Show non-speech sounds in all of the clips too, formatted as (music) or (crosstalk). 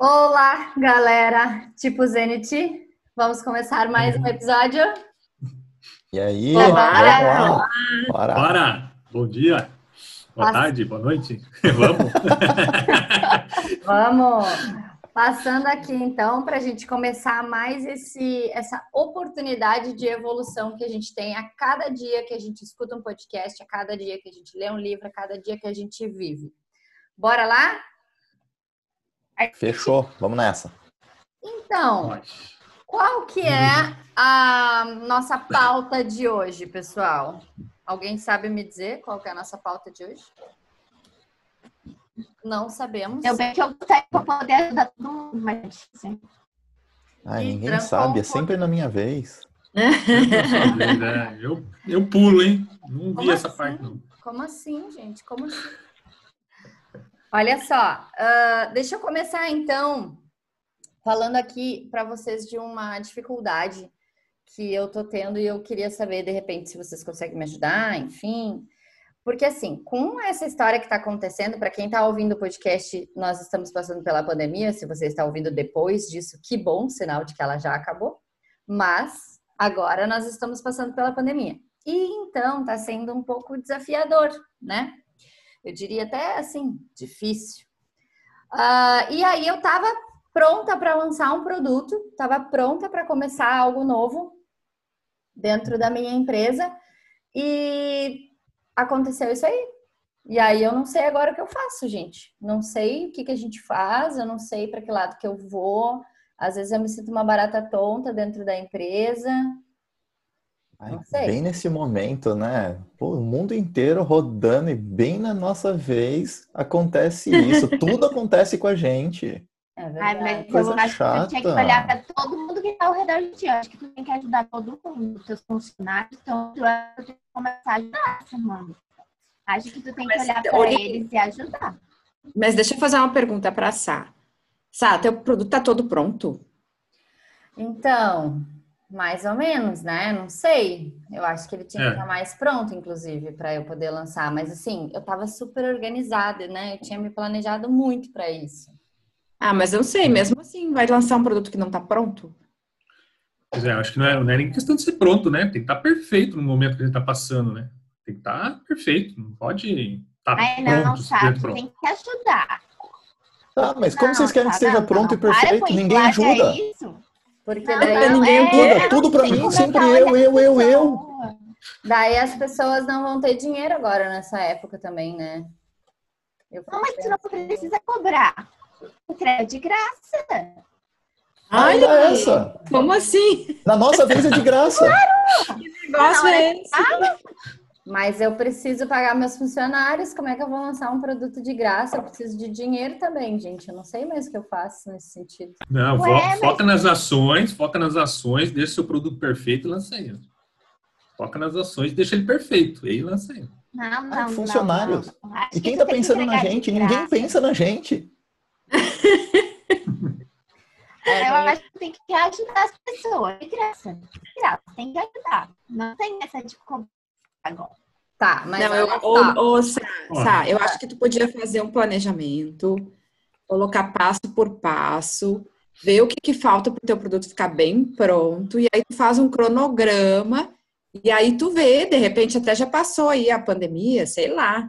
Olá, galera, tipo Zenit. Vamos começar mais um episódio. E aí? Bora! Bora! Bora! Bom dia, boa Passa- tarde, boa noite. (laughs) Vamos? (laughs) Vamos! Passando aqui então para a gente começar mais esse, essa oportunidade de evolução que a gente tem a cada dia que a gente escuta um podcast, a cada dia que a gente lê um livro, a cada dia que a gente vive. Bora lá? Fechou, vamos nessa. Então, qual que é a nossa pauta de hoje, pessoal? Alguém sabe me dizer qual que é a nossa pauta de hoje? Não sabemos. Eu bem que eu gostaria pra poder ajudar todo mundo, mas. Ai, Ih, ninguém sabe, um é sempre na minha vez. (laughs) Eu, eu pulo, hein? Não vi Como essa assim? parte, não. Como assim, gente? Como assim? Olha só, ah, deixa eu começar então falando aqui para vocês de uma dificuldade que eu tô tendo e eu queria saber de repente se vocês conseguem me ajudar, enfim. Porque assim, com essa história que está acontecendo, para quem está ouvindo o podcast, nós estamos passando pela pandemia. Se você está ouvindo depois disso, que bom, sinal de que ela já acabou. Mas agora nós estamos passando pela pandemia. E então está sendo um pouco desafiador, né? Eu diria até assim, difícil. Ah, e aí eu estava pronta para lançar um produto, estava pronta para começar algo novo dentro da minha empresa e aconteceu isso aí. E aí eu não sei agora o que eu faço, gente. Não sei o que, que a gente faz, eu não sei para que lado que eu vou. Às vezes eu me sinto uma barata tonta dentro da empresa. Ai, Não sei. bem nesse momento, né? Pô, o mundo inteiro rodando e bem na nossa vez acontece isso. (laughs) Tudo acontece com a gente. É Ai, verdade. mas coisa eu acho que tu tinha que chata. olhar pra todo mundo que tá ao redor de ti. Eu acho que tu tem que ajudar todo mundo, teus funcionários. Então, tu tem que começar a ajudar, mano. Acho que tu tem que Mas, olhar pra olha- eles e ajudar. Mas deixa eu fazer uma pergunta para a Sá. Sá, teu produto tá todo pronto? Então, mais ou menos, né? Não sei. Eu acho que ele tinha É. que estar mais pronto, inclusive, para eu poder lançar. Mas assim, eu estava super organizada, né? Eu tinha me planejado muito para isso. Ah, mas eu não sei, mesmo assim, vai lançar um produto que não tá pronto? Pois é, acho que não é, não é nem questão de ser pronto, né? Tem que estar perfeito no momento que a gente está passando, né? Tem que estar perfeito, não pode estar Ai, não, pronto, sabe? simplesmente Tu pronto. tem que ajudar. Tá, mas como Não, vocês querem que tá, esteja não, pronto não, e perfeito? Ninguém ajuda. isso. Porque Não, daí, não, ninguém é, ajuda. não, Tudo pra mim, sempre eu, eu, eu, eu. daí as pessoas não vão ter dinheiro agora nessa época também, né? Eu Não, mas tu não precisa cobrar. Entrega de graça. Olha, essa. como assim? Na nossa vez é de graça. Que negócio Não, é esse? Mas eu preciso pagar meus funcionários. Como é que eu vou lançar um produto de graça? Eu preciso de dinheiro também, gente. Eu não sei mais o que eu faço nesse sentido. Não, Ué, fo- mas- foca nas ações, foca nas ações, deixa seu produto perfeito e lança ele. Foca nas ações, deixa ele perfeito, e aí lança ele. Não, não, não, funcionários. não. Acho E que quem tu tá tem que pensando na gente? Ninguém pensa na gente. (laughs) É, Eu acho que tem que ajudar as pessoas. De graça. De graça. Tem que ajudar. Não tem essa de cobrar agora. Tá, mas Não, eu, só. ô, Sá. Sá, eu acho que tu podia fazer um planejamento, colocar passo por passo, ver o que, que falta para o teu produto ficar bem pronto, e aí tu faz um cronograma, e aí tu vê, de repente até já passou aí a pandemia, sei lá.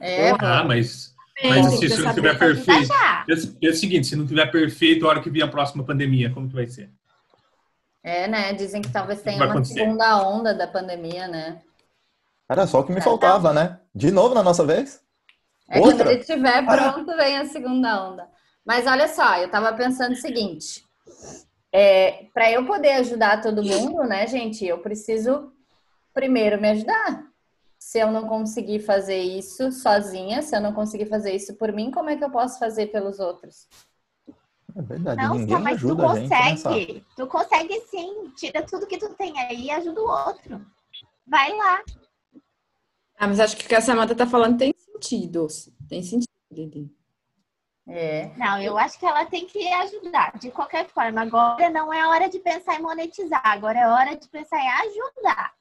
É, Ah, mas, Tem, mas se isso não tiver perfeito, pensa o seguinte, se não tiver perfeito, a hora que vir a próxima pandemia, como que vai ser? é, né? Dizem que talvez tenha uma acontecer. segunda onda da pandemia, né? Era só o que me faltava, né? De novo na nossa vez? É quando Outra? ele estiver Ah. pronto, vem a segunda onda. Mas olha só, eu tava pensando o seguinte: é, para eu poder ajudar todo mundo, né, gente, eu preciso primeiro me ajudar. Se eu não conseguir fazer isso sozinha, se eu não conseguir fazer isso por mim, como é que eu posso fazer pelos outros? É verdade, Não, ninguém mas tu ajuda a gente né, nessa. consegue. Tu consegue sim. Tira tudo que tu tem aí e ajuda o outro. Vai lá. Ah, mas acho que o que a Samanta tá falando tem sentido. Tem sentido, Lili. É. Não, eu acho que ela tem que ajudar. De qualquer forma, agora não é hora de pensar em monetizar. Agora é hora de pensar em ajudar.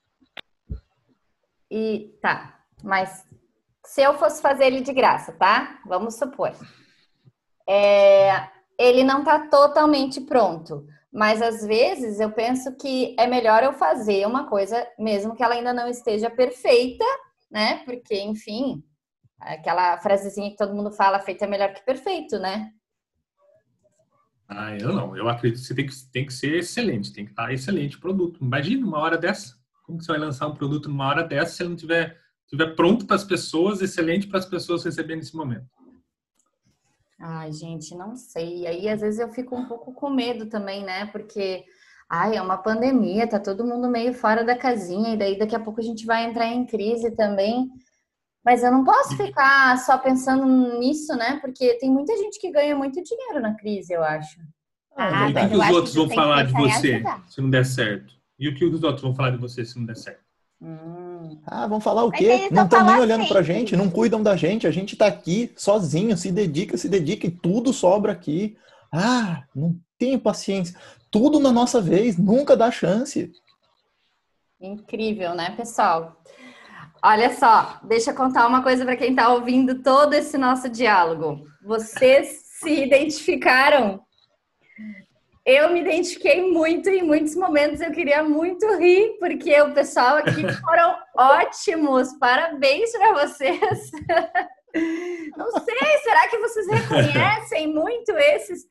E tá, mas se eu fosse fazer ele de graça, tá? Vamos supor. É, ele não está totalmente pronto. Mas às vezes eu penso que é melhor eu fazer uma coisa, mesmo que ela ainda não esteja perfeita, né? Porque, enfim, aquela frasezinha que todo mundo fala, feito é melhor que perfeito, né? Ah, eu não. Eu acredito que você tem que, tem que ser excelente, tem que estar excelente o produto. Imagina uma hora dessa. Como você vai lançar um produto numa hora dessa se ele não tiver, tiver pronto para as pessoas, excelente para as pessoas receberem nesse momento? Ai, gente, não sei. Aí às vezes eu fico um pouco com medo também, né? Porque ai, é uma pandemia, tá todo mundo meio fora da casinha, e daí daqui a pouco a gente vai entrar em crise também. Mas eu não posso ficar só pensando nisso, né? Porque tem muita gente que ganha muito dinheiro na crise, eu acho. Ah, e o que, que os outros vão falar de você se não der certo? E o que os outros vão falar de você se não der certo? Hum. Ah, vão falar o quê? Não estão nem olhando sempre. pra gente, não cuidam da gente, a gente tá aqui sozinho, se dedica, se dedica e tudo sobra aqui. Ah, não tem paciência. Tudo na nossa vez, nunca dá chance. Incrível, né, pessoal? Olha só, deixa eu contar uma coisa para quem está ouvindo todo esse nosso diálogo. Vocês se identificaram eu me identifiquei muito em muitos momentos. Eu queria muito rir, porque o pessoal aqui (laughs) foram ótimos. Parabéns para vocês. (laughs) Não sei, será que vocês reconhecem muito esses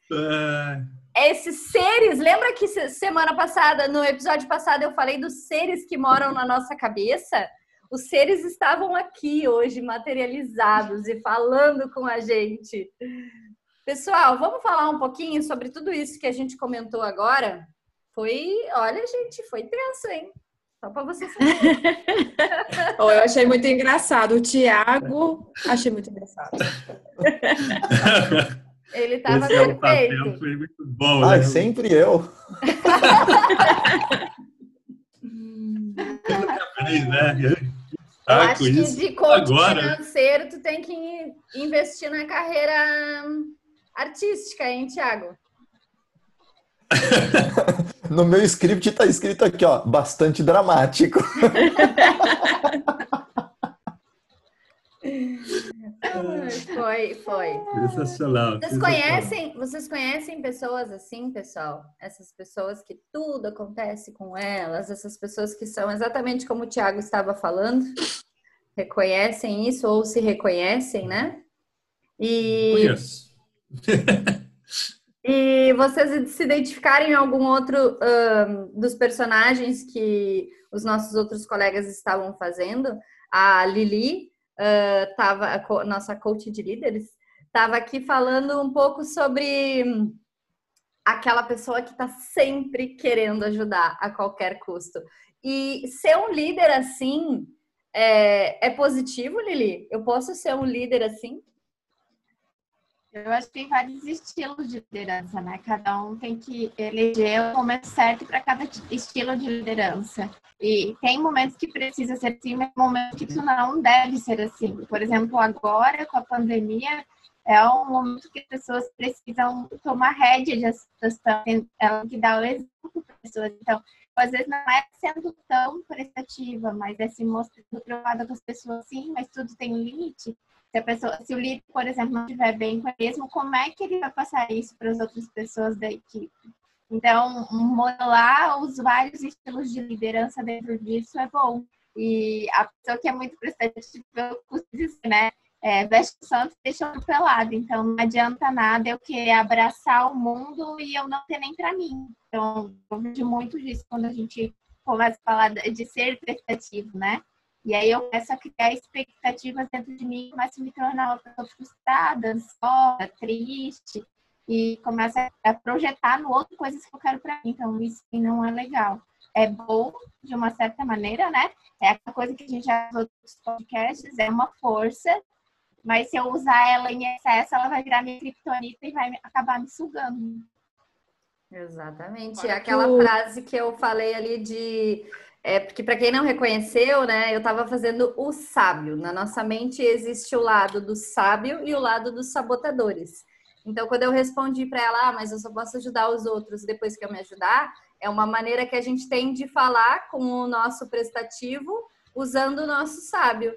esses seres? Lembra que semana passada, no episódio passado, eu falei dos seres que moram na nossa cabeça? Os seres estavam aqui hoje, materializados e falando com a gente. Pessoal, vamos falar um pouquinho sobre tudo isso que a gente comentou agora? Foi, olha, gente, foi tenso, hein? Só para você saber. (laughs) oh, eu achei muito engraçado. O Tiago, achei muito engraçado. (laughs) Ele estava é perfeito. foi muito bom. Ah, né? sempre eu. (laughs) né? (laughs) Eu acho que de coach Agora. financeiro tu tem que investir na carreira artística, hein, Tiago? (laughs) no meu script tá escrito aqui, ó, bastante dramático. Foi, foi. Sensacional. Vocês conhecem, vocês conhecem pessoas assim, pessoal? Essas pessoas que tudo acontece com elas, essas pessoas que são exatamente como o Tiago estava falando, reconhecem isso ou se reconhecem, né? E Conheço (laughs) e vocês se identificarem em algum outro um, dos personagens que os nossos outros colegas estavam fazendo, a Lili, uh, tava, a nossa coach de líderes, estava aqui falando um pouco sobre aquela pessoa que está sempre querendo ajudar a qualquer custo. E ser um líder assim é, é positivo, Lili? Eu posso ser um líder assim? Eu acho que tem vários estilos de liderança, né? Cada um tem que eleger o momento certo para cada estilo de liderança. E tem momentos que precisa ser assim, mas momentos que isso não deve ser assim. Por exemplo, agora, com a pandemia, é um momento que as pessoas precisam tomar rédea de situação, ela que dá o exemplo para as pessoas. Então, às vezes não é sendo tão prestativa, mas é se mostrando preocupada com as pessoas, sim, mas tudo tem um limite. Se, a pessoa, se o líder, por exemplo, não estiver bem com ele mesmo, como é que ele vai passar isso para as outras pessoas da equipe? Então, modelar os vários estilos de liderança dentro disso é bom. E a pessoa que é muito prestativa, eu costumo dizer, né? É, veste o santo e deixa o pelado. Então, não adianta nada eu querer abraçar o mundo e eu não ter nem para mim. Então, eu vejo muito disso quando a gente começa a falar de ser prestativo, né? E aí eu começo a criar expectativas dentro de mim, começo a me tornar uma pessoa frustrada, ansiosa, triste, e começo a projetar no outro coisas que eu quero para mim. Então, isso não é legal. É bom, de uma certa maneira, né? É aquela coisa que a gente já nos outros podcasts, é uma força, mas se eu usar ela em excesso, ela vai virar minha criptonita e vai acabar me sugando. Exatamente. É aquela frase que eu falei ali de é porque para quem não reconheceu, né, eu estava fazendo o sábio. Na nossa mente existe o lado do sábio e o lado dos sabotadores. Então, quando eu respondi para ela, ah, mas eu só posso ajudar os outros depois que eu me ajudar, é uma maneira que a gente tem de falar com o nosso prestativo usando o nosso sábio,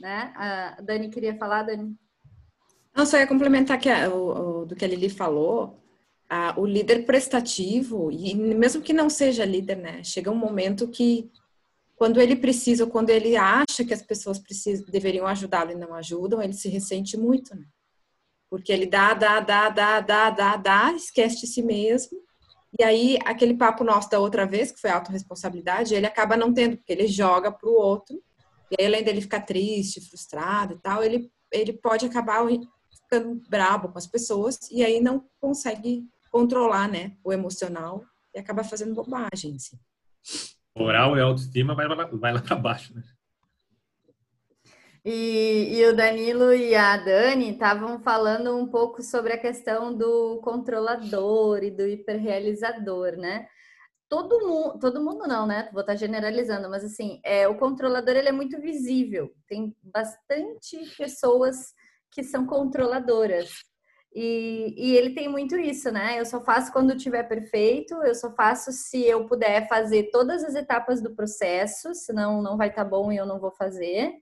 né? A Dani queria falar, Dani? Não, só ia complementar que a, o, o, do que a Lili falou, o líder prestativo, e mesmo que não seja líder, né? Chega um momento que quando ele precisa, ou quando ele acha que as pessoas precisam, deveriam ajudá-lo e não ajudam, ele se ressente muito, né? Porque ele dá, dá, dá, dá, dá, dá, dá, esquece de si mesmo. E aí, aquele papo nosso da outra vez, que foi autorresponsabilidade, ele acaba não tendo, porque ele joga para o outro. E aí, além dele ficar triste, frustrado e tal, ele, ele pode acabar ficando brabo com as pessoas e aí não consegue controlar, né, o emocional e acaba fazendo bobagem, assim. Moral e autoestima vai, vai lá para baixo, né? E, e, o Danilo e a Dani estavam falando um pouco sobre a questão do controlador e do hiperrealizador, né? Todo mundo, todo mundo não, né? Vou estar generalizando, mas assim, é, o controlador ele é muito visível. Tem bastante pessoas que são controladoras. E, e, ele tem muito isso, né? Eu só faço quando tiver perfeito, eu só faço se eu puder fazer todas as etapas do processo, senão não vai estar tá bom e eu não vou fazer.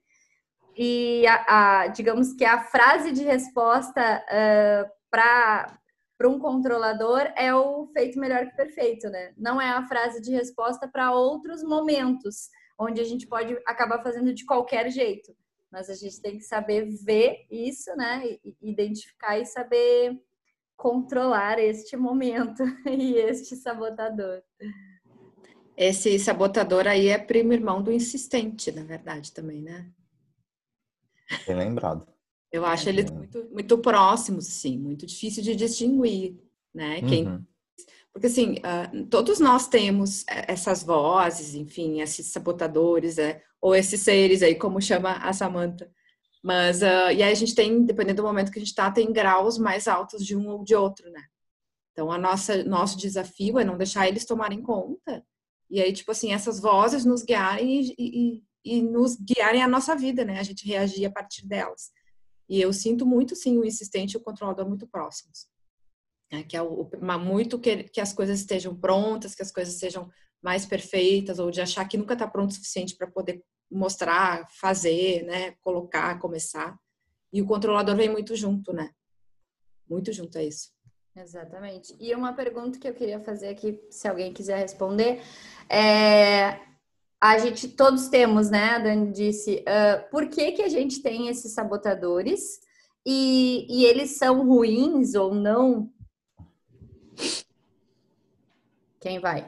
E a, a digamos que a frase de resposta uh, para um controlador é o feito melhor que perfeito, né? Não é a frase de resposta para outros momentos, onde a gente pode acabar fazendo de qualquer jeito mas a gente tem que saber ver isso, né? Identificar e saber controlar este momento (laughs) e este sabotador. Esse sabotador aí é primo irmão do insistente, na verdade, também, né? Bem lembrado. Eu acho eles muito, muito próximos, sim, muito difícil de distinguir, né? Quem uhum. Porque, assim, uh, todos nós temos é, essas vozes, enfim, esses sabotadores, é, ou esses seres aí, como chama a Samantha. Mas, uh, e aí a gente tem, dependendo do momento que a gente está, tem graus mais altos de um ou de outro, né? Então, a nossa, nosso desafio é não deixar eles tomarem conta. E aí, tipo assim, essas vozes nos guiarem e, e, e nos guiarem a nossa vida, né? A gente reagir a partir delas. E eu sinto muito, sim, o insistente e o controlador muito próximos né? que é o, muito que, que as coisas estejam prontas, que as coisas sejam mais perfeitas, ou de achar que nunca está pronto o suficiente para poder mostrar, fazer, né, colocar, começar. E o controlador vem muito junto, né? Muito junto a isso. Exatamente. E uma pergunta que eu queria fazer aqui, se alguém quiser responder, é a gente todos temos, né? A Dani disse, uh, por que que a gente tem esses sabotadores e, e eles são ruins ou não quem vai?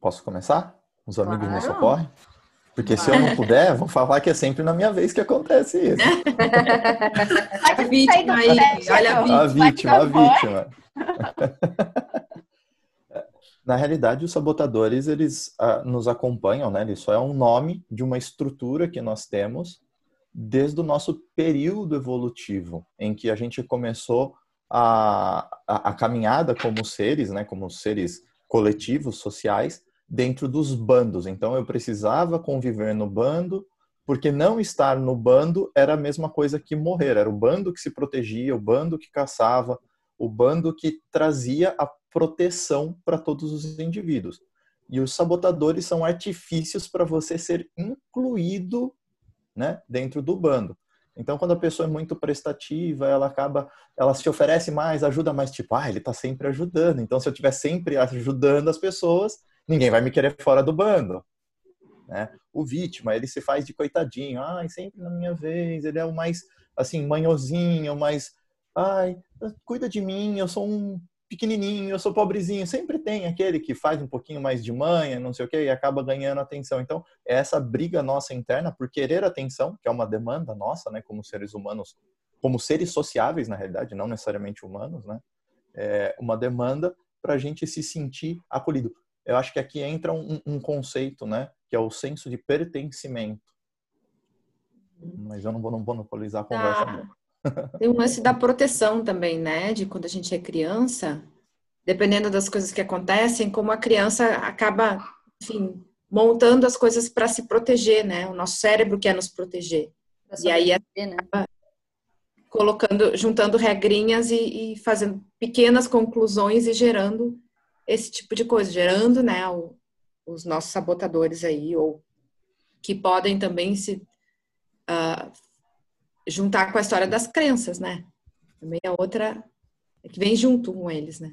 Posso começar? Os amigos claro. me socorrem? Porque se eu não puder, vão falar que é sempre na minha vez que acontece isso. (laughs) a vítima aí, olha a vítima. A vítima, a (laughs) vítima. na realidade, os sabotadores, eles uh, nos acompanham, né? Isso é um nome de uma estrutura que nós temos desde o nosso período evolutivo, em que a gente começou a, a, a caminhada como seres, né, como seres coletivos, sociais, dentro dos bandos. Então eu precisava conviver no bando, porque não estar no bando era a mesma coisa que morrer. Era o bando que se protegia, o bando que caçava, o bando que trazia a proteção para todos os indivíduos. E os sabotadores são artifícios para você ser incluído né, dentro do bando. Então, quando a pessoa é muito prestativa, ela acaba, ela se oferece mais, ajuda mais, tipo, ah, ele está sempre ajudando. Então, se eu estiver sempre ajudando as pessoas, ninguém vai me querer fora do bando. Né? O vítima, ele se faz de coitadinho, ai, sempre na minha vez, ele é o mais, assim, manhosinho, mais, ai, cuida de mim, eu sou um pequenininho, eu sou pobrezinho, sempre tem aquele que faz um pouquinho mais de manha, não sei o que, e acaba ganhando atenção. Então, é essa briga nossa interna por querer atenção, que é uma demanda nossa, né, como seres humanos, como seres sociáveis, na realidade, não necessariamente humanos, né, é uma demanda para a gente se sentir acolhido. Eu acho que aqui entra um, um conceito, né, que é o senso de pertencimento. Mas eu não vou, não vou monopolizar a conversa. Ah. Tem um lance da proteção também, né? De quando a gente é criança, dependendo das coisas que acontecem, como a criança acaba, enfim, montando as coisas para se proteger, né? O nosso cérebro quer nos proteger. E aí né? acaba colocando, juntando regrinhas e, e, fazendo pequenas conclusões e gerando esse tipo de coisa, gerando, né, o, os nossos sabotadores aí, ou que podem também se uh, juntar com a história das crenças, né? Também é outra É que vem junto com eles, né?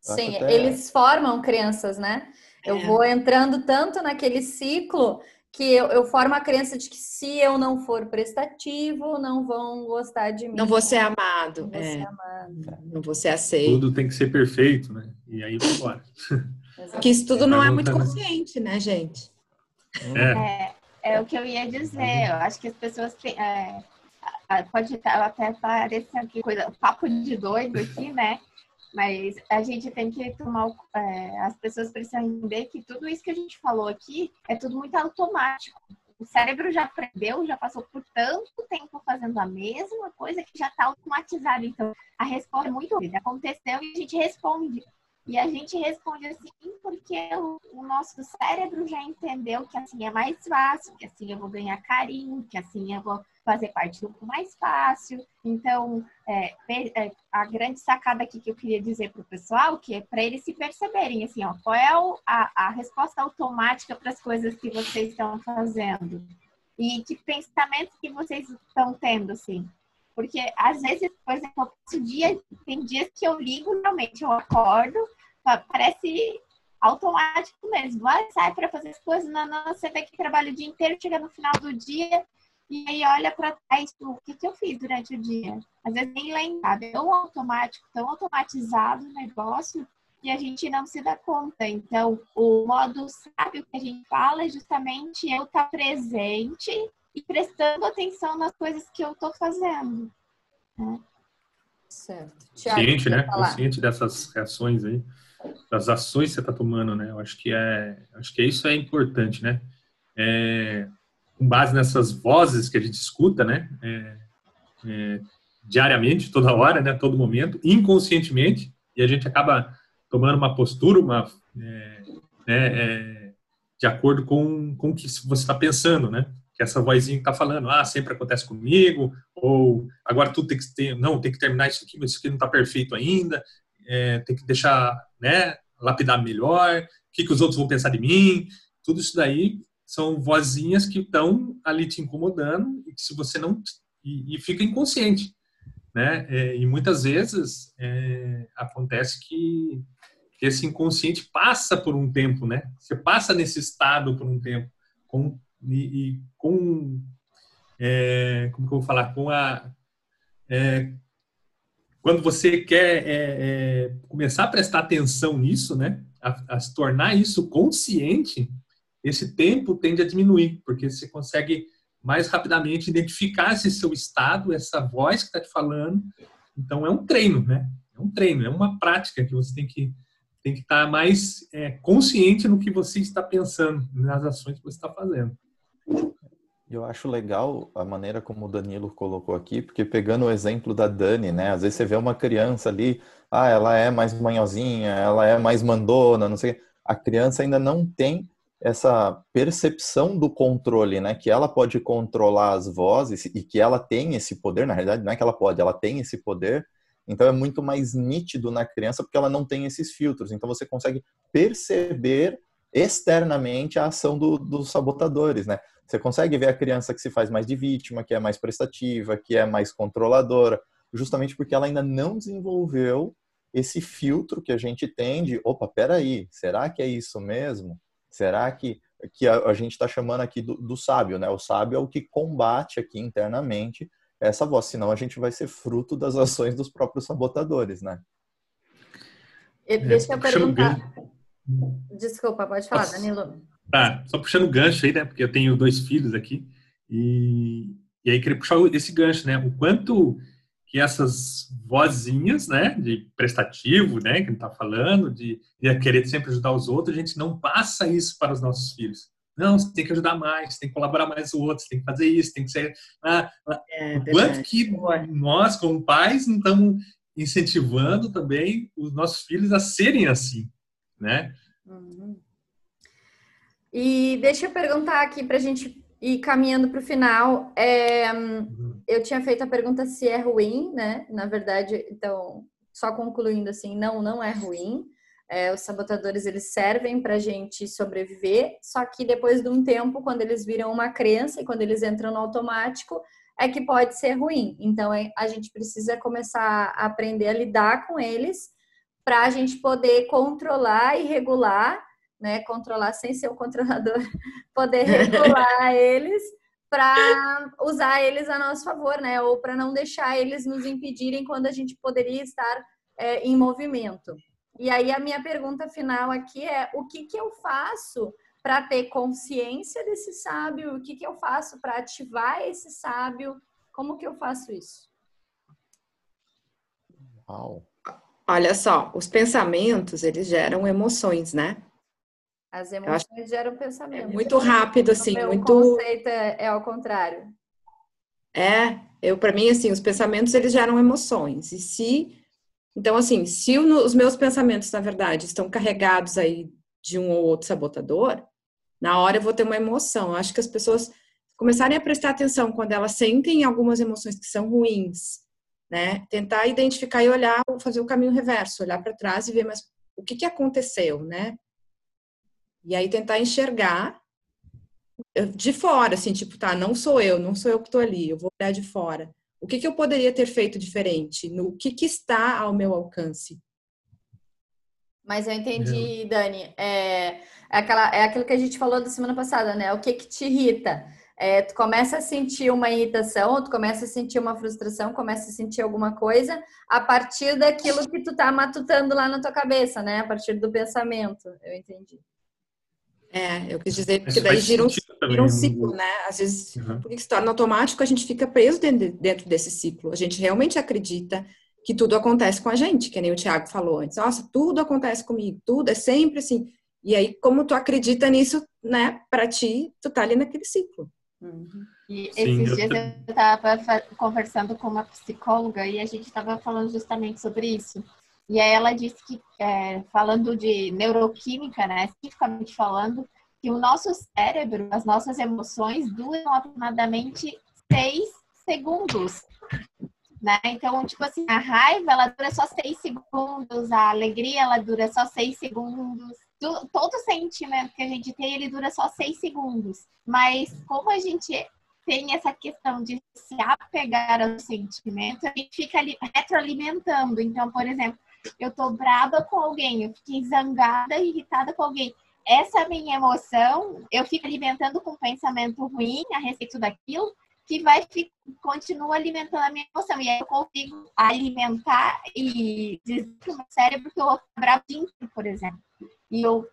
Sim, até... eles formam crenças, né? Eu é. vou entrando tanto naquele ciclo que eu, eu, formo a crença de que se eu não for prestativo, não vão gostar de mim. Não vou ser amado. Não vou é. ser amado. Não vou ser aceito. Tudo tem que ser perfeito, né? E aí vai embora. Porque isso tudo não é muito consciente, né, gente? É. é, é o que eu ia dizer. Eu acho que as pessoas têm, é, pode até parecer aqui coisa, papo de doido aqui, né? Mas a gente tem que tomar. É, as pessoas precisam entender que tudo isso que a gente falou aqui é tudo muito automático. O cérebro já aprendeu, já passou por tanto tempo fazendo a mesma coisa que já está automatizado. Então, a resposta é muito rápida. Aconteceu e a gente responde. E a gente responde assim porque o, o, nosso cérebro já entendeu que assim é mais fácil, que assim eu vou ganhar carinho, que assim eu vou fazer parte do mais fácil. Então, é, é, a grande sacada aqui que eu queria dizer para o pessoal, que é para eles se perceberem, assim, ó, qual é a, a resposta automática para as coisas que vocês estão fazendo. E que pensamentos que vocês estão tendo, assim. Porque, às vezes, por exemplo, dia, tem dias que eu ligo, realmente, eu acordo, parece automático mesmo. Vai, sai para fazer as coisas, não, não, você tem que trabalhar o dia inteiro, chega no final do dia, e aí olha para trás, o que, que eu fiz durante o dia? Às vezes nem lembra, é tão automático, tão automatizado o negócio e a gente não se dá conta. Então, o modo sábio que a gente fala é justamente eu estar tá presente e prestando atenção nas coisas que eu estou fazendo. Né? Certo. Consciente, né? Consciente dessas reações aí, das ações que você está tomando, né? Eu acho que é, acho que isso é importante, né? É, com base nessas vozes que a gente escuta, né? É, é, diariamente, toda hora, né? Todo momento, inconscientemente, e a gente acaba tomando uma postura, uma, é, né, é, de acordo com, com o que você está pensando, né? Que essa vozinha está falando, ah, sempre acontece comigo, ou agora tudo tem que ter, não, tem que terminar isso aqui, mas isso aqui não está perfeito ainda, é, tem que deixar, né? Lapidar melhor, o que, que os outros vão pensar de mim, tudo isso daí são vozinhas que estão ali te incomodando e que se você não e, e fica inconsciente, né? É, e muitas vezes é, acontece que, que, esse inconsciente passa por um tempo, né? Você passa nesse estado por um tempo com e, e com é, como que eu vou falar com a é, quando você quer é, é, começar a prestar atenção nisso, né? A, a se tornar isso consciente, esse tempo tende a diminuir, porque você consegue mais rapidamente identificar esse seu estado, essa voz que está te falando. Então, é um treino, né? É um treino, é uma prática que você tem que tem que estar tá mais é, consciente no que você está pensando, nas ações que você está fazendo. Eu acho legal a maneira como o Danilo colocou aqui, porque pegando o exemplo da Dani, né? Às vezes você vê uma criança ali, ah, ela é mais manhosinha, ela é mais mandona, não sei. A criança ainda não tem essa percepção do controle, né? Que ela pode controlar as vozes e que ela tem esse poder, na realidade não é que ela pode, ela tem esse poder. Então é muito mais nítido na criança porque ela não tem esses filtros. Então você consegue perceber externamente a ação do, dos sabotadores, né? Você consegue ver a criança que se faz mais de vítima, que é mais prestativa, que é mais controladora, justamente porque ela ainda não desenvolveu esse filtro que a gente tem de, opa, peraí, será que é isso mesmo? Será que, que a, a gente está chamando aqui do, do, sábio, né? O sábio é o que combate aqui internamente essa voz, senão a gente vai ser fruto das (laughs) ações dos próprios sabotadores, né? E, deixa eu perguntar. Desculpa, pode falar, Danilo. Tá, só puxando o gancho aí, né? Porque eu tenho dois filhos aqui. E, e aí queria puxar esse gancho, né? O quanto que essas vozinhas, né, de prestativo, né, que a gente está falando, de, de querer sempre ajudar os outros, a gente não passa isso para os nossos filhos. Não, você tem que ajudar mais, tem que colaborar mais com o outro, tem que fazer isso, tem que ser. Ah, ah. É, quanto que nós, como pais, não estamos incentivando também os nossos filhos a serem assim, né? Uhum. E deixa eu perguntar aqui para a gente ir caminhando para o final. É, uhum eu tinha feito a pergunta se é ruim, né? Na verdade, então, só concluindo assim, não, não é ruim. É, os sabotadores eles servem para a gente sobreviver, só que depois de um tempo, quando eles viram uma crença e quando eles entram no automático, é que pode ser ruim. Então é, a gente precisa começar a aprender a lidar com eles para a gente poder controlar e regular, né? Controlar sem ser o controlador, (laughs) poder regular eles para usar eles a nosso favor, né? Ou para não deixar eles nos impedirem quando a gente poderia estar é, em movimento. E aí a minha pergunta final aqui é: o que, que eu faço para ter consciência desse sábio? O que, que eu faço para ativar esse sábio? Como que eu faço isso? Uau. Olha só, os pensamentos, eles geram emoções, né? As emoções geram pensamentos. É muito rápido, assim, o muito... O conceito é, é ao contrário. É, eu para mim, assim, os pensamentos, eles geram emoções. E se então, assim, se os meus pensamentos, na verdade, estão carregados aí de um ou outro sabotador, na hora eu vou ter uma emoção. Eu acho que as pessoas começarem a prestar atenção quando elas sentem algumas emoções que são ruins, né? Tentar identificar e olhar, fazer o caminho reverso, olhar para trás e ver, mas o que, que aconteceu, né? E aí tentar enxergar eh, de fora, assim, tipo, tá, não sou eu, não sou eu que tô ali, eu vou olhar de fora. O que, que eu poderia ter feito diferente? No que, que está ao meu alcance? Mas eu entendi, Dani. É, é, aquela, é aquilo que a gente falou da semana passada, né? O que, que te irrita? É, tu começa a sentir uma irritação, tu começa a sentir uma frustração, começa a sentir alguma coisa a partir daquilo que tu tá matutando lá na tua cabeça, né? A partir do pensamento. Eu entendi. É, eu quis dizer, porque daí gira um, gira um, ciclo, né? Às vezes, uhum. porque se torna automático, a gente fica preso dentro, dentro desse ciclo. A gente realmente acredita que tudo acontece com a gente, que nem o Tiago falou antes. Nossa, tudo acontece comigo, tudo é sempre assim. E aí, como tu acredita nisso, né, para ti, tu tá ali naquele ciclo. Uhum. E Sim, esses dias eu estava conversando com uma psicóloga e a gente estava falando justamente sobre isso. E aí ela disse que, é, falando de neuroquímica, né, especificamente falando, que o nosso cérebro, as nossas emoções duram aproximadamente seis segundos. Né? Então, tipo assim, a raiva, ela dura só seis segundos, a alegria, ela dura só seis segundos. Todo sentimento que a gente tem, ele dura só seis segundos. Mas como a gente tem essa questão de se apegar ao sentimento, a gente fica ali retroalimentando. Então, por exemplo, eu tô brava com alguém, eu fiquei zangada, irritada com alguém. Essa minha emoção, eu fico alimentando com um pensamento ruim a respeito daquilo, que vai continua alimentando a minha emoção. E aí eu consigo alimentar e dizer pro meu cérebro que eu vou ficar bravo por exemplo. E eu,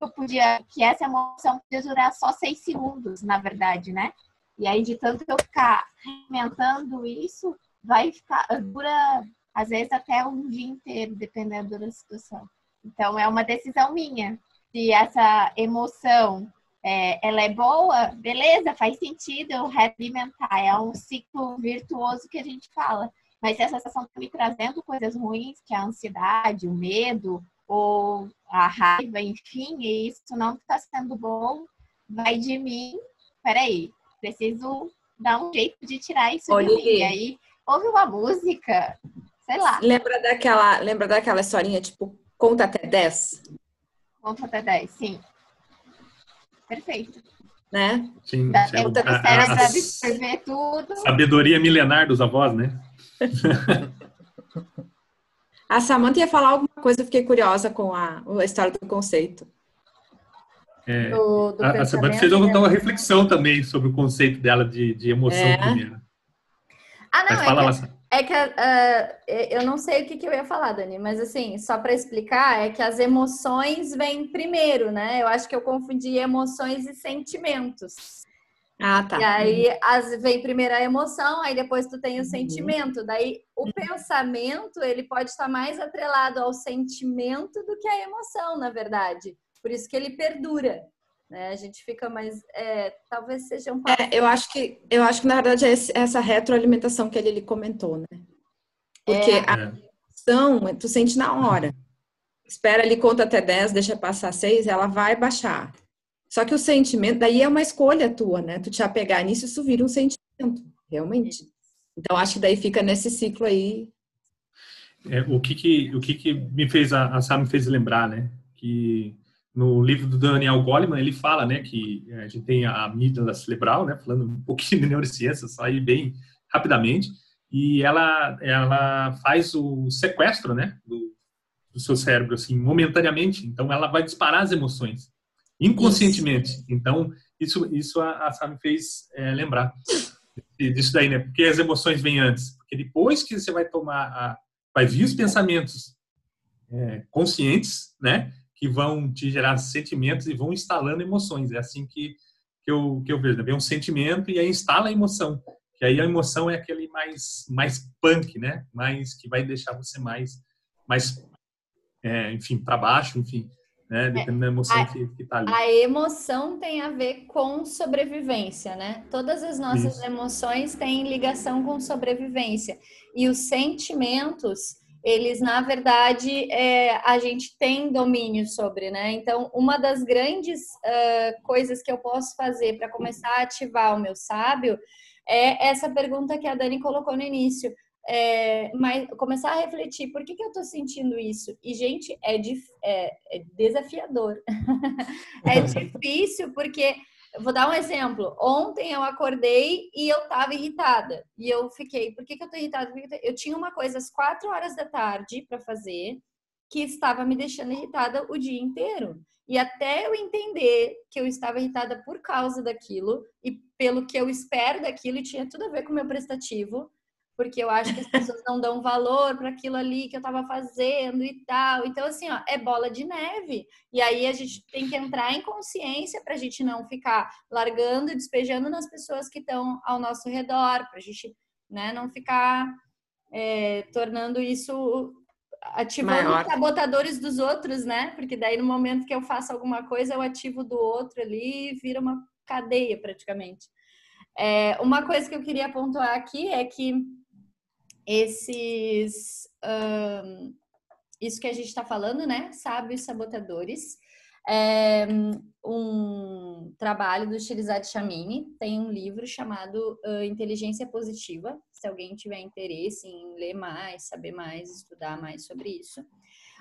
eu podia, que essa emoção podia durar só seis segundos, na verdade, né? E aí, de tanto eu ficar alimentando isso, vai ficar, dura às vezes até um dia inteiro, dependendo da situação. Então, é uma decisão minha. Se essa emoção é, ela é boa, beleza, faz sentido eu realimentar. É um ciclo virtuoso que a gente fala. Mas se essa sensação está me trazendo coisas ruins, que é a ansiedade, o medo, ou a raiva, enfim, e isso não está sendo bom, vai de mim. Peraí, preciso dar um jeito de tirar isso Olha de mim. E aí, ouve uma música, sei lá. Lembra daquela, lembra daquela historinha, tipo, conta até 10? Conta até 10, sim. Perfeito. Né? Sim. Do cérebro absorver tudo. Sabedoria milenar dos avós, né? (laughs) a Samantha ia falar alguma coisa, eu fiquei curiosa com a, a história do conceito. É, do, do a, a Samantha fez uma, uma, reflexão também sobre o conceito dela de, de emoção é. primeiro. Ah, não, Mas fala, é que, é que uh, eu não sei o que, que, eu ia falar, Dani, mas assim, só para explicar, é que as emoções vêm primeiro, né? Eu acho que eu confundi emoções e sentimentos. Ah, tá. E aí as, vem primeiro a emoção, aí depois tu tem o uhum. sentimento. Daí o uhum. pensamento, ele pode estar mais atrelado ao sentimento do que à emoção, na verdade. Por isso que ele perdura. Né? A gente fica mais. É, talvez seja um. É, eu acho que eu acho que na verdade é essa retroalimentação que ele, ele comentou, né? Porque é. a emoção tu sente na hora. Espera ali, conta até 10, deixa passar 6, ela vai baixar. Só que o sentimento, daí é uma escolha tua, né? Tu te apegar nisso, isso vira um sentimento, realmente. Então, acho que daí fica nesse ciclo aí. É, o que que, o que que me fez, a, a Sam me fez lembrar, né? Que no livro do Daniel Goleman, ele fala, né, que a gente tem a amígdala cerebral, né, falando um pouquinho de neurociência, só aí bem, rapidamente e ela, ela faz o sequestro, né, do, do seu cérebro, assim, momentaneamente. Então, ela vai disparar as emoções, inconscientemente. Isso. Então, isso, isso a, a Sam fez é, lembrar disso daí, né? Porque as emoções vêm antes. Porque depois que você vai tomar, a, vai vir os pensamentos é, conscientes, né? Que vão te gerar sentimentos e vão instalando emoções. É assim que, que, eu, que eu vejo. Né? Vem um sentimento e aí instala a emoção. Que aí a emoção é aquele mais, mais punk, né? Mais, que vai deixar você mais, mais é, enfim, para baixo, enfim, né? É, Dependendo da emoção a, que, que tá ali. A emoção tem a ver com sobrevivência, né? Todas as nossas Isso. emoções têm ligação com sobrevivência. E os sentimentos, eles, na verdade, é, a gente tem domínio sobre, né? Então, uma das grandes uh, coisas que eu posso fazer para começar a ativar o meu sábio é essa pergunta que a Dani colocou no início é, mas começar a refletir por que, que eu estou sentindo isso. E, gente, é, é, é desafiador. (laughs) é (laughs) difícil porque. Vou dar um exemplo. Ontem eu acordei e eu estava irritada. E eu fiquei, por que, que eu estou irritada? Eu tinha uma coisa às quatro horas da tarde para fazer que estava me deixando irritada o dia inteiro. E até eu entender que eu estava irritada por causa daquilo e pelo que eu espero daquilo, e tinha tudo a ver com o meu prestativo, porque eu acho que as pessoas não dão valor para aquilo ali que eu estava fazendo e tal. Então, assim, ó, é bola de neve. E aí a gente tem que entrar em consciência para a gente não ficar largando e despejando nas pessoas que estão ao nosso redor, para a gente né, não ficar é, tornando isso ativando Maior. os sabotadores dos outros, né? Porque daí no momento que eu faço alguma coisa, eu ativo do outro ali e vira uma cadeia praticamente. É, uma coisa que eu queria pontuar aqui é que esses. Um, isso que a gente está falando, né? Sábios sabotadores. É um trabalho do Shirizade Chamini, tem um livro chamado uh, Inteligência Positiva, se alguém tiver interesse em ler mais, saber mais, estudar mais sobre isso.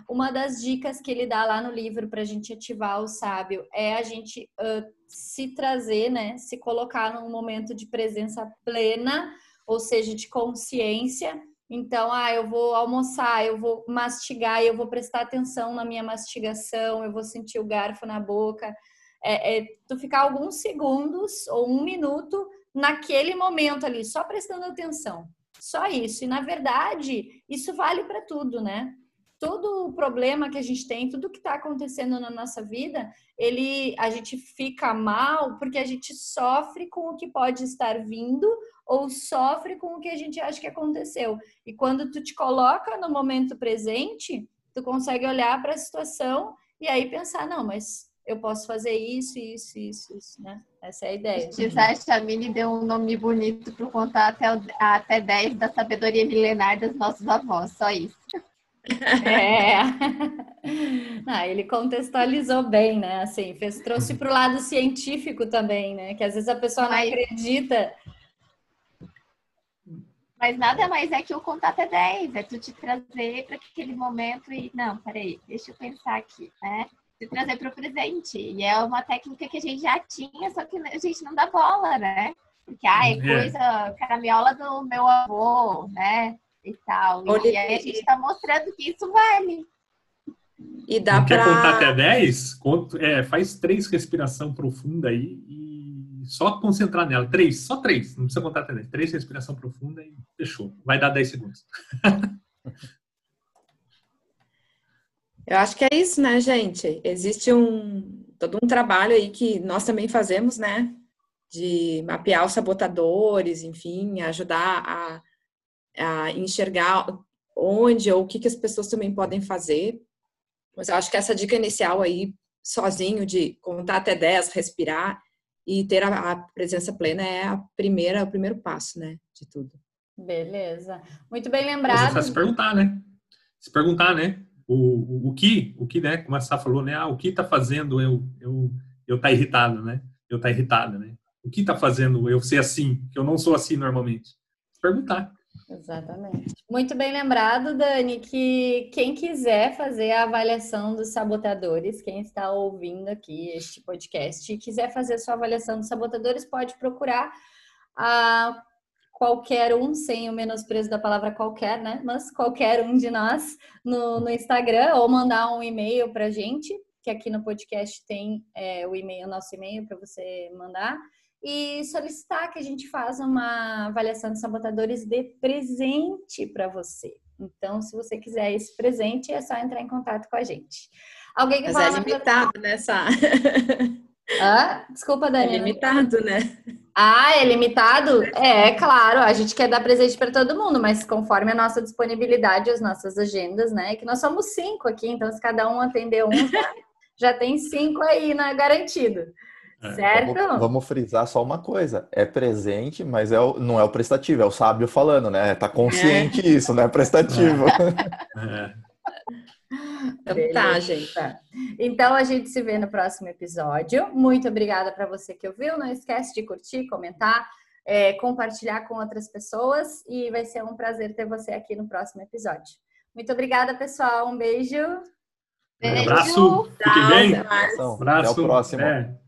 Uma das dicas que ele dá lá no livro para a gente ativar o sábio é a gente uh, se trazer, né, se colocar num momento de presença plena ou seja, de consciência. Então, ah, eu vou almoçar, eu vou mastigar, eu vou prestar atenção na minha mastigação, eu vou sentir o garfo na boca. É, é tu ficar alguns segundos ou um minuto naquele momento ali, só prestando atenção. Só isso. E na verdade, isso vale para tudo, né? Todo o problema que a gente tem, tudo que está acontecendo na nossa vida, ele, a gente fica mal porque a gente sofre com o que pode estar vindo ou sofre com o que a gente acha que aconteceu. E quando tu te coloca no momento presente, tu consegue olhar para a situação e aí pensar, não, mas eu posso fazer isso, isso, isso, isso, né? Essa é a ideia. Gisele Chamini deu um nome bonito para contar até, até 10 da sabedoria milenar dos nossos avós, só isso. É. (laughs) Ah, ele contextualizou bem, né? Assim, fez, trouxe para o lado científico também, né? Que às vezes a pessoa não acredita. Mas nada mais é que o contato é 10, é tu te trazer para aquele momento e. Não, peraí, deixa eu pensar aqui, né? Te trazer para o presente. E é uma técnica que a gente já tinha, só que a gente não dá bola, né? Porque, ah, é coisa, caramiola do meu avô, né? E tal. E aí a gente está mostrando que isso vale. E dá pra... quer contar até 10? É, faz três respiração profunda aí e só concentrar nela. Três, só três. Não precisa contar até 10. Três respiração profunda e fechou. Vai dar 10 segundos. (laughs) Eu acho que é isso, né, gente? Existe um todo um trabalho aí que nós também fazemos, né? De mapear os sabotadores, enfim, ajudar a a enxergar onde ou o que, que as pessoas também podem fazer. Mas eu acho que essa dica inicial aí, sozinho, de contar até 10, respirar e ter a, a presença plena é a primeira, o primeiro passo, né, de tudo. Beleza. Muito bem lembrado. Mas é se perguntar, né? Se perguntar, né? O, o, o que, o que, né? Como a Sá falou, né? Ah, o que tá fazendo eu, eu, eu tá irritado, né? Eu tá irritada, né? O que tá fazendo eu ser assim? Que eu não sou assim normalmente. Se perguntar. Exatamente. Muito bem lembrado, Dani, que quem quiser fazer a avaliação dos sabotadores, quem está ouvindo aqui este podcast e quiser fazer sua avaliação dos sabotadores, pode procurar a qualquer um, sem o menosprezo da palavra qualquer, né? Mas qualquer um de nós no, no Instagram ou mandar um e-mail para gente, que aqui no podcast tem é, o e-mail, nosso e-mail para você mandar e solicitar que a gente faça uma avaliação de sabotadores de presente para você. Então, se você quiser esse presente, é só entrar em contato com a gente. Alguém que Mas é limitado, pra... né, Sá? (laughs) Ah, desculpa, Dani. É limitado, né? Ah, é limitado? É, claro, a gente quer dar presente para todo mundo, mas conforme a nossa disponibilidade, as nossas agendas, né? Que nós somos cinco aqui, então se cada um atender um, já, (laughs) já tem cinco aí, né? Garantido. É. Certo? Vamos, vamos, frisar só uma coisa: é presente, mas é o, não é o prestativo, é o sábio falando, né? Tá consciente é. isso, não é prestativo. É. (laughs) Então tá, gente. Então a gente se vê no próximo episódio. Muito obrigada para você que ouviu. Não esquece de curtir, comentar, é, compartilhar com outras pessoas e vai ser um prazer ter você aqui no próximo episódio. Muito obrigada, pessoal. Um beijo. beijo. Um abraço. Fique bem. Um abraço. Até o próximo. É.